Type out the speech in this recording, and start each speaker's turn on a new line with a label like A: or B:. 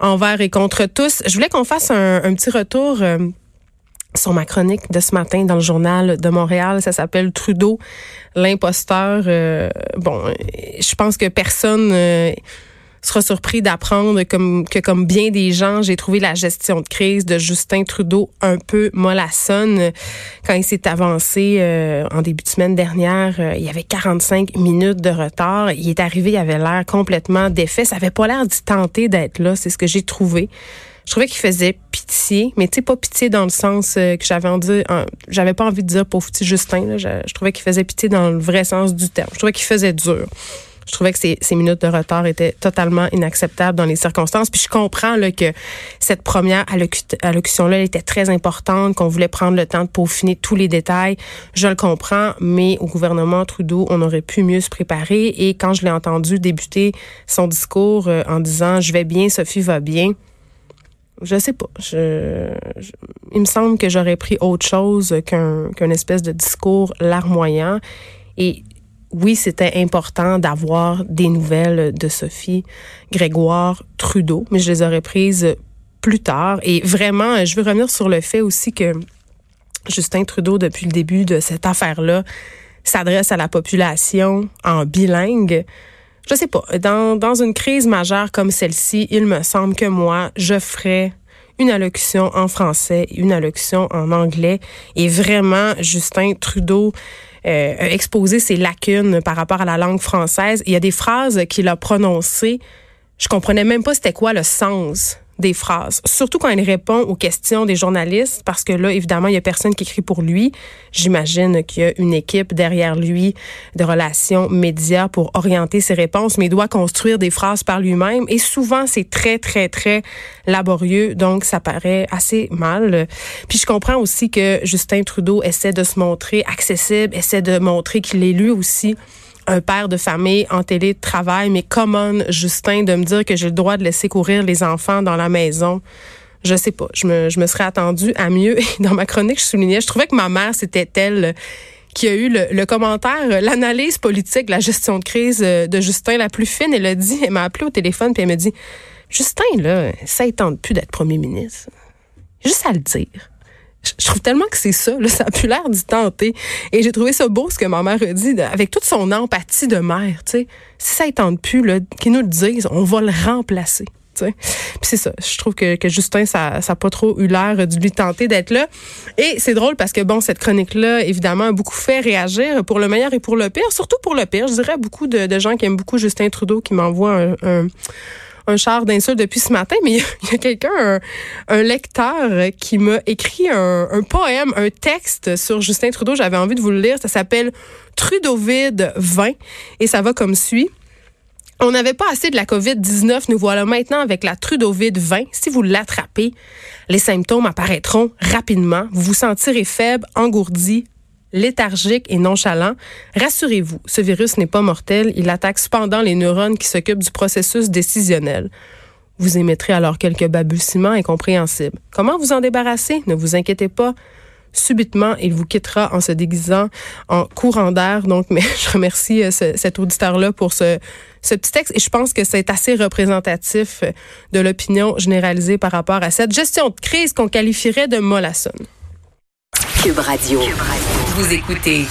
A: envers et contre tous. Je voulais qu'on fasse un, petit retour. Euh, sur ma chronique de ce matin dans le journal de Montréal. Ça s'appelle Trudeau, l'imposteur. Euh, bon, je pense que personne euh, sera surpris d'apprendre que, comme bien des gens, j'ai trouvé la gestion de crise de Justin Trudeau un peu mollassonne. Quand il s'est avancé euh, en début de semaine dernière, il y avait 45 minutes de retard. Il est arrivé, il avait l'air complètement défait. Ça avait pas l'air d'y tenter d'être là. C'est ce que j'ai trouvé. Je trouvais qu'il faisait pitié, mais tu sais pas pitié dans le sens euh, que j'avais envie, j'avais pas envie de dire pauvre petit Justin. Je, trouvais qu'il faisait pitié dans le vrai sens du terme. Je trouvais qu'il faisait dur. Je trouvais que ces, minutes de retard étaient totalement inacceptables dans les circonstances. Puis je comprends là, que cette première allocution-là était très importante, qu'on voulait prendre le temps de peaufiner tous les détails. Je le comprends, mais au gouvernement Trudeau, on aurait pu mieux se préparer. Et quand je l'ai entendu débuter son discours euh, en disant « Je vais bien, Sophie va bien », je sais pas. Je, il me semble que j'aurais pris autre chose qu'un espèce de discours larmoyant. Et oui, c'était important d'avoir des nouvelles de Sophie Grégoire Trudeau, mais je les aurais prises plus tard. Et vraiment, je veux revenir sur le fait aussi que Justin Trudeau, depuis le début de cette affaire-là, s'adresse à la population en bilingue je sais pas, dans, une crise majeure comme celle-ci, il me semble que moi, je ferais une allocution en français, une allocution en anglais. Et vraiment, Justin Trudeau euh, exposé ses lacunes par rapport à la langue française. Il y a des phrases qu'il a prononcées, je comprenais même pas c'était quoi le sens des phrases, surtout quand il répond aux questions des journalistes, parce que là, évidemment, il y a personne qui écrit pour lui. J'imagine qu'il y a une équipe derrière lui de relations médias pour orienter ses réponses, mais il doit construire des phrases par lui-même. Et souvent, c'est très, très, très laborieux, donc ça paraît assez mal. Puis je comprends aussi que Justin Trudeau essaie de se montrer accessible, essaie de montrer qu'il est lui aussi un père de famille en télétravail, mais comment Justin de me dire que j'ai le droit de laisser courir les enfants dans la maison? Je sais pas. Je me, serais attendue à mieux. Et dans ma chronique, je soulignais, je trouvais que ma mère, c'était elle qui a eu le, commentaire, l'analyse politique, la gestion de crise de Justin la plus fine. Elle a dit, elle m'a appelé au téléphone puis elle me dit, Justin, là, ça ne tente plus d'être premier ministre. Juste à le dire je trouve tellement que c'est ça, ça a plus l'air d'y tenter. Et j'ai trouvé ça beau ce que ma mère a dit, avec toute son empathie de mère, tu sais. Si ça ne tente plus, qu'ils nous le disent, on va le remplacer. Puis c'est ça. Je trouve que, Justin, ça n'a pas trop eu l'air de lui tenter d'être là. Et c'est drôle parce que, bon, cette chronique-là, évidemment, a beaucoup fait réagir pour le meilleur et pour le pire. Surtout pour le pire. Je dirais beaucoup de, gens qui aiment beaucoup Justin Trudeau qui m'envoient un char d'insultes depuis ce matin, mais il y a, quelqu'un, un, lecteur, qui m'a écrit un, un, poème, un texte sur Justin Trudeau. J'avais envie de vous le lire. Ça s'appelle Trudovide 20 et ça va comme suit. On n'avait pas assez de la COVID-19, nous voilà maintenant avec la Trudovide 20. Si vous l'attrapez, les symptômes apparaîtront rapidement. Vous vous sentirez faible, engourdi, léthargique et nonchalant, rassurez-vous, ce virus n'est pas mortel, il attaque cependant les neurones qui s'occupent du processus décisionnel. Vous émettrez alors quelques balbutiements incompréhensibles. Comment vous en débarrasser? Ne vous inquiétez pas. Subitement, il vous quittera en se déguisant en courant d'air. Donc, mais je remercie euh, cet auditeur-là pour ce, petit texte et je pense que c'est assez représentatif de l'opinion généralisée par rapport à cette gestion de crise qu'on qualifierait de mollassonne.
B: Cube Radio. Vous écoutez